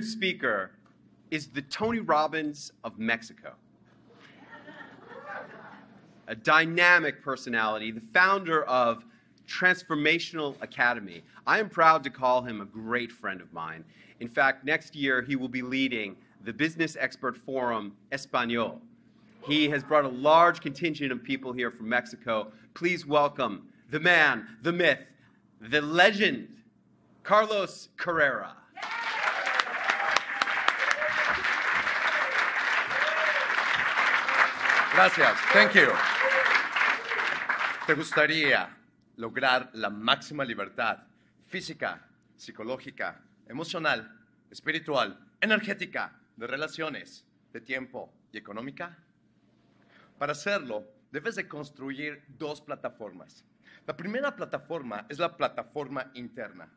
speaker is the Tony Robbins of Mexico. A dynamic personality, the founder of Transformational Academy. I am proud to call him a great friend of mine. In fact, next year he will be leading the Business Expert Forum Espanol. He has brought a large contingent of people here from Mexico. Please welcome the man, the myth, the legend, Carlos Carrera. Gracias. Thank you. ¿Te gustaría lograr la máxima libertad física, psicológica, emocional, espiritual, energética, de relaciones, de tiempo y económica? Para hacerlo, debes de construir dos plataformas. La primera plataforma es la plataforma interna.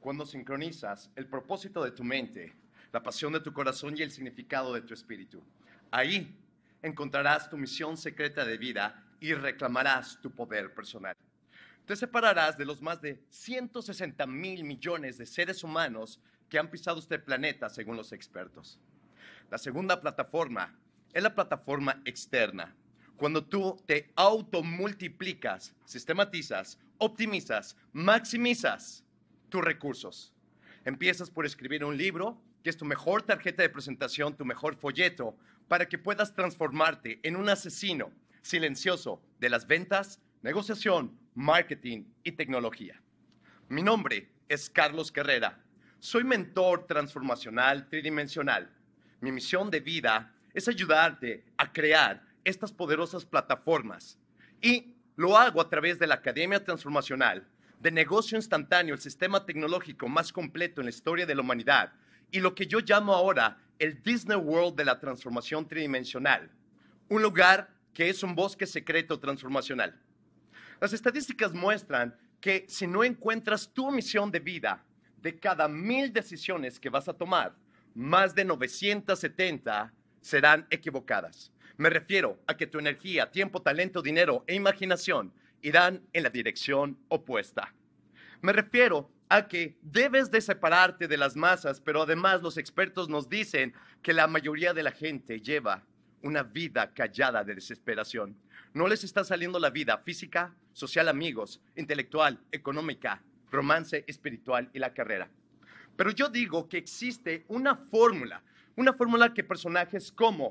Cuando sincronizas el propósito de tu mente, la pasión de tu corazón y el significado de tu espíritu. Ahí encontrarás tu misión secreta de vida y reclamarás tu poder personal. Te separarás de los más de 160 mil millones de seres humanos que han pisado este planeta según los expertos. La segunda plataforma es la plataforma externa. Cuando tú te automultiplicas, sistematizas, optimizas, maximizas tus recursos. Empiezas por escribir un libro, que es tu mejor tarjeta de presentación, tu mejor folleto, para que puedas transformarte en un asesino silencioso de las ventas, negociación, marketing y tecnología. Mi nombre es Carlos Carrera. Soy mentor transformacional tridimensional. Mi misión de vida es ayudarte a crear estas poderosas plataformas y lo hago a través de la Academia Transformacional, de negocio instantáneo, el sistema tecnológico más completo en la historia de la humanidad y lo que yo llamo ahora el Disney World de la transformación tridimensional, un lugar que es un bosque secreto transformacional. Las estadísticas muestran que si no encuentras tu misión de vida, de cada mil decisiones que vas a tomar, más de 970 serán equivocadas. Me refiero a que tu energía, tiempo, talento, dinero e imaginación irán en la dirección opuesta. Me refiero a que debes de separarte de las masas, pero además los expertos nos dicen que la mayoría de la gente lleva una vida callada de desesperación. No les está saliendo la vida física, social, amigos, intelectual, económica, romance, espiritual y la carrera. Pero yo digo que existe una fórmula, una fórmula que personajes como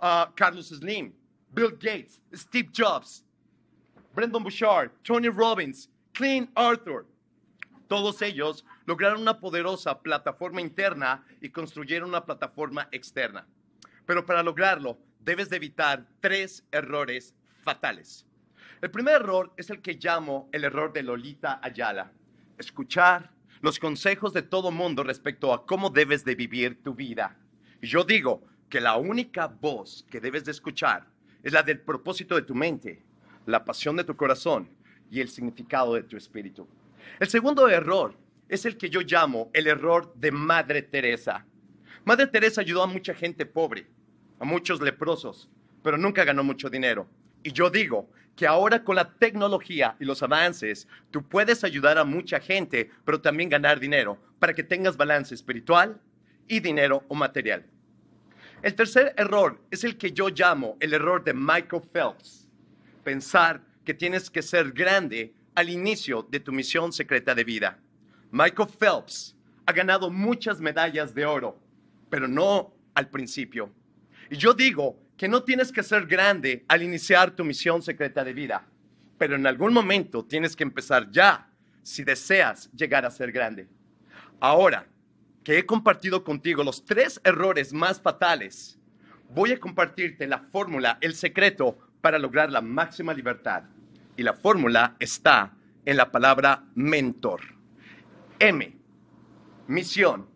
uh, Carlos Slim, Bill Gates, Steve Jobs, Brendan Bouchard, Tony Robbins, Clint Arthur, todos ellos lograron una poderosa plataforma interna y construyeron una plataforma externa. Pero para lograrlo, debes de evitar tres errores fatales. El primer error es el que llamo el error de Lolita Ayala. Escuchar los consejos de todo mundo respecto a cómo debes de vivir tu vida. Y yo digo que la única voz que debes de escuchar es la del propósito de tu mente, la pasión de tu corazón y el significado de tu espíritu. El segundo error es el que yo llamo el error de Madre Teresa. Madre Teresa ayudó a mucha gente pobre, a muchos leprosos, pero nunca ganó mucho dinero. Y yo digo que ahora con la tecnología y los avances, tú puedes ayudar a mucha gente, pero también ganar dinero para que tengas balance espiritual y dinero o material. El tercer error es el que yo llamo el error de Michael Phelps. Pensar que tienes que ser grande al inicio de tu misión secreta de vida. Michael Phelps ha ganado muchas medallas de oro, pero no al principio. Y yo digo que no tienes que ser grande al iniciar tu misión secreta de vida, pero en algún momento tienes que empezar ya si deseas llegar a ser grande. Ahora que he compartido contigo los tres errores más fatales, voy a compartirte la fórmula, el secreto para lograr la máxima libertad. Y la fórmula está en la palabra mentor. M, misión.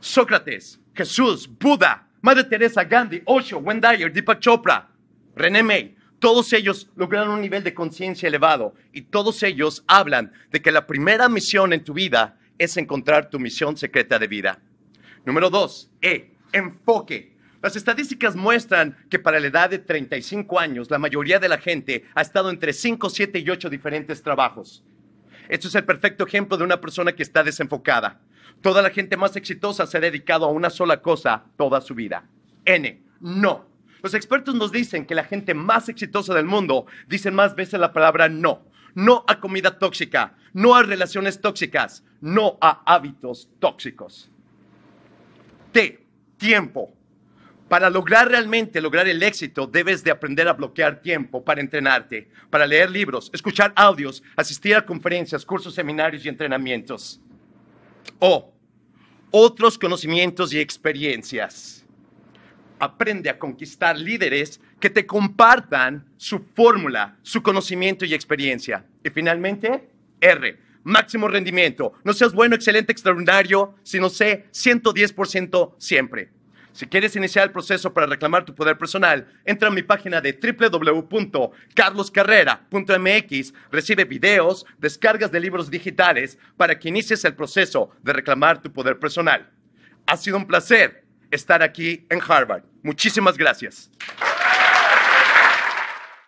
Sócrates, Jesús, Buda, Madre Teresa, Gandhi, Osho, Wendy, Deepak Chopra, René May, todos ellos lograron un nivel de conciencia elevado y todos ellos hablan de que la primera misión en tu vida es encontrar tu misión secreta de vida. Número dos, E, enfoque. Las estadísticas muestran que para la edad de 35 años, la mayoría de la gente ha estado entre 5, 7 y 8 diferentes trabajos. Esto es el perfecto ejemplo de una persona que está desenfocada. Toda la gente más exitosa se ha dedicado a una sola cosa toda su vida. N. No. Los expertos nos dicen que la gente más exitosa del mundo dicen más veces la palabra no. No a comida tóxica, no a relaciones tóxicas, no a hábitos tóxicos. T. Tiempo. Para lograr realmente lograr el éxito, debes de aprender a bloquear tiempo para entrenarte, para leer libros, escuchar audios, asistir a conferencias, cursos, seminarios y entrenamientos. O otros conocimientos y experiencias. Aprende a conquistar líderes que te compartan su fórmula, su conocimiento y experiencia. Y finalmente, R, máximo rendimiento. No seas bueno, excelente, extraordinario, sino sé 110% siempre. Si quieres iniciar el proceso para reclamar tu poder personal, entra a mi página de www.carloscarrera.mx, recibe videos, descargas de libros digitales para que inicies el proceso de reclamar tu poder personal. Ha sido un placer estar aquí en Harvard. Muchísimas gracias.